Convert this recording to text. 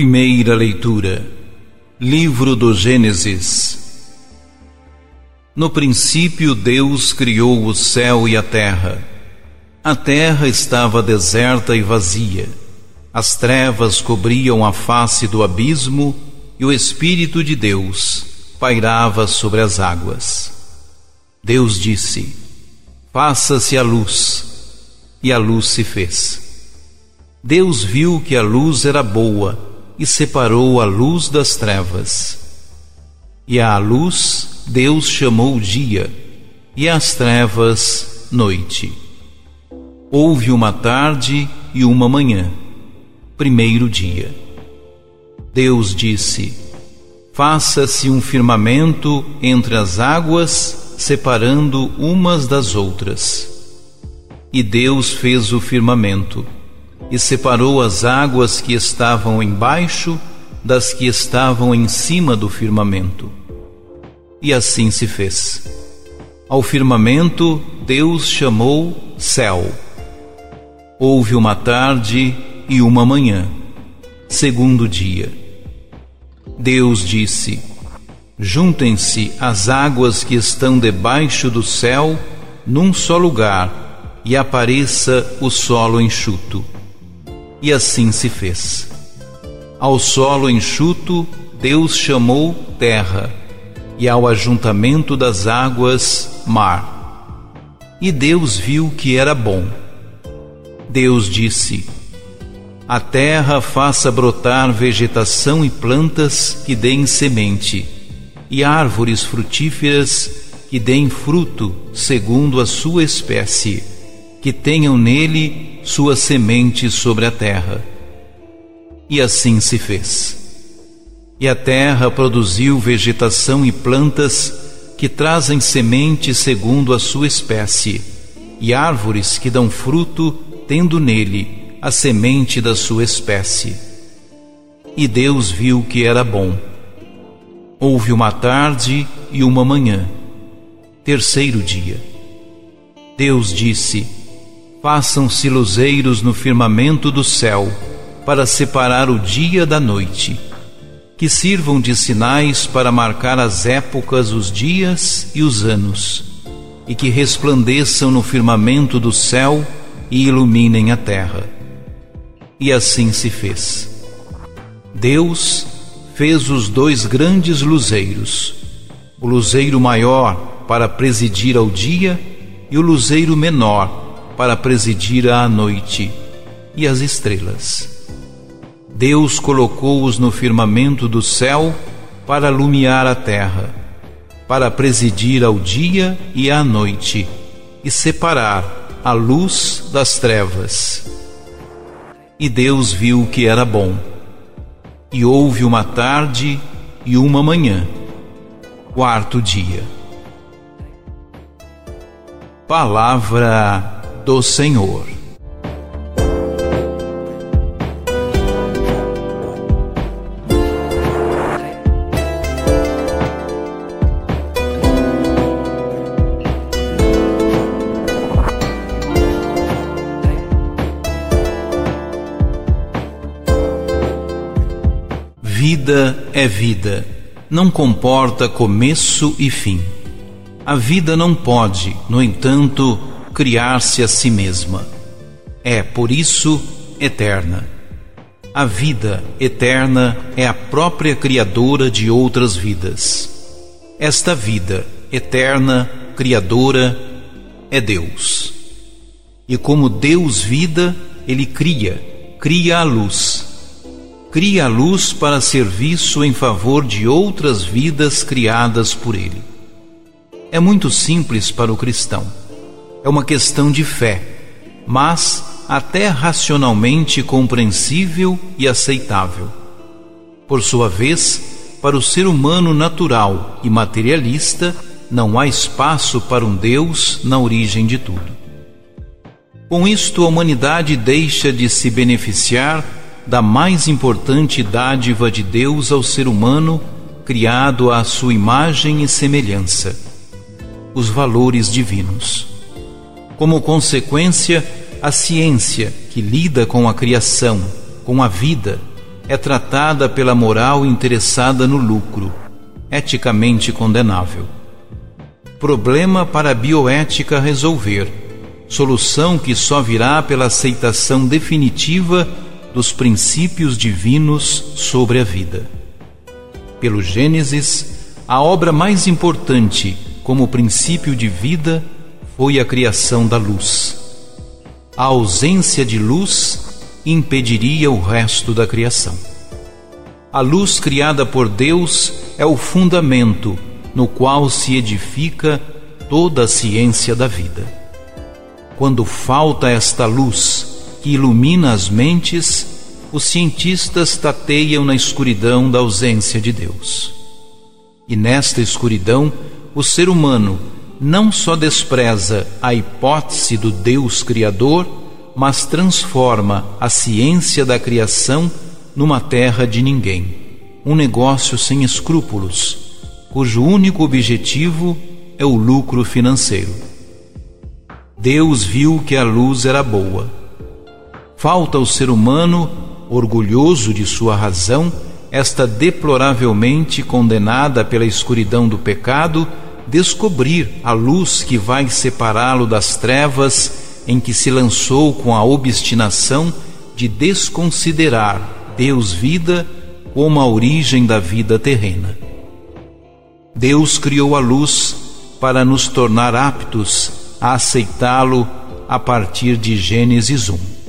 Primeira leitura. Livro do Gênesis. No princípio, Deus criou o céu e a terra. A terra estava deserta e vazia. As trevas cobriam a face do abismo e o Espírito de Deus pairava sobre as águas. Deus disse: Faça-se a luz. E a luz se fez. Deus viu que a luz era boa e separou a luz das trevas. E à luz Deus chamou dia, e às trevas noite. Houve uma tarde e uma manhã, primeiro dia. Deus disse: Faça-se um firmamento entre as águas, separando umas das outras. E Deus fez o firmamento e separou as águas que estavam embaixo das que estavam em cima do firmamento. E assim se fez. Ao firmamento Deus chamou céu. Houve uma tarde e uma manhã, segundo dia. Deus disse: Juntem-se as águas que estão debaixo do céu num só lugar, e apareça o solo enxuto. E assim se fez. Ao solo enxuto, Deus chamou terra, e ao ajuntamento das águas, mar. E Deus viu que era bom. Deus disse: A terra faça brotar vegetação e plantas que deem semente, e árvores frutíferas que deem fruto segundo a sua espécie, que tenham nele sua semente sobre a terra. E assim se fez. E a terra produziu vegetação e plantas que trazem semente segundo a sua espécie, e árvores que dão fruto, tendo nele a semente da sua espécie. E Deus viu que era bom. Houve uma tarde e uma manhã, terceiro dia. Deus disse: Façam-se luzeiros no firmamento do céu, para separar o dia da noite, que sirvam de sinais para marcar as épocas, os dias e os anos, e que resplandeçam no firmamento do céu e iluminem a terra. E assim se fez. Deus fez os dois grandes luzeiros, o luzeiro maior para presidir ao dia e o luzeiro menor para presidir à noite e as estrelas. Deus colocou-os no firmamento do céu para alumiar a terra, para presidir ao dia e à noite e separar a luz das trevas. E Deus viu que era bom. E houve uma tarde e uma manhã, quarto dia. Palavra do Senhor. Vida é vida, não comporta começo e fim. A vida não pode, no entanto, criar-se a si mesma. É, por isso, eterna. A vida eterna é a própria criadora de outras vidas. Esta vida eterna, criadora, é Deus. E como Deus vida, Ele cria, cria a luz. Cria a luz para serviço em favor de outras vidas criadas por Ele. É muito simples para o cristão é uma questão de fé, mas até racionalmente compreensível e aceitável. Por sua vez, para o ser humano natural e materialista, não há espaço para um Deus na origem de tudo. Com isto, a humanidade deixa de se beneficiar da mais importante dádiva de Deus ao ser humano, criado à sua imagem e semelhança: os valores divinos. Como consequência, a ciência que lida com a criação, com a vida, é tratada pela moral interessada no lucro, eticamente condenável. Problema para a bioética resolver, solução que só virá pela aceitação definitiva dos princípios divinos sobre a vida. Pelo Gênesis, a obra mais importante como princípio de vida foi a criação da luz. A ausência de luz impediria o resto da criação. A luz criada por Deus é o fundamento no qual se edifica toda a ciência da vida. Quando falta esta luz que ilumina as mentes, os cientistas tateiam na escuridão da ausência de Deus. E nesta escuridão, o ser humano não só despreza a hipótese do Deus Criador, mas transforma a ciência da criação numa terra de ninguém, um negócio sem escrúpulos, cujo único objetivo é o lucro financeiro. Deus viu que a luz era boa. Falta ao ser humano, orgulhoso de sua razão, esta deploravelmente condenada pela escuridão do pecado, descobrir a luz que vai separá-lo das trevas em que se lançou com a obstinação de desconsiderar Deus vida como a origem da vida terrena. Deus criou a luz para nos tornar aptos a aceitá-lo a partir de Gênesis 1.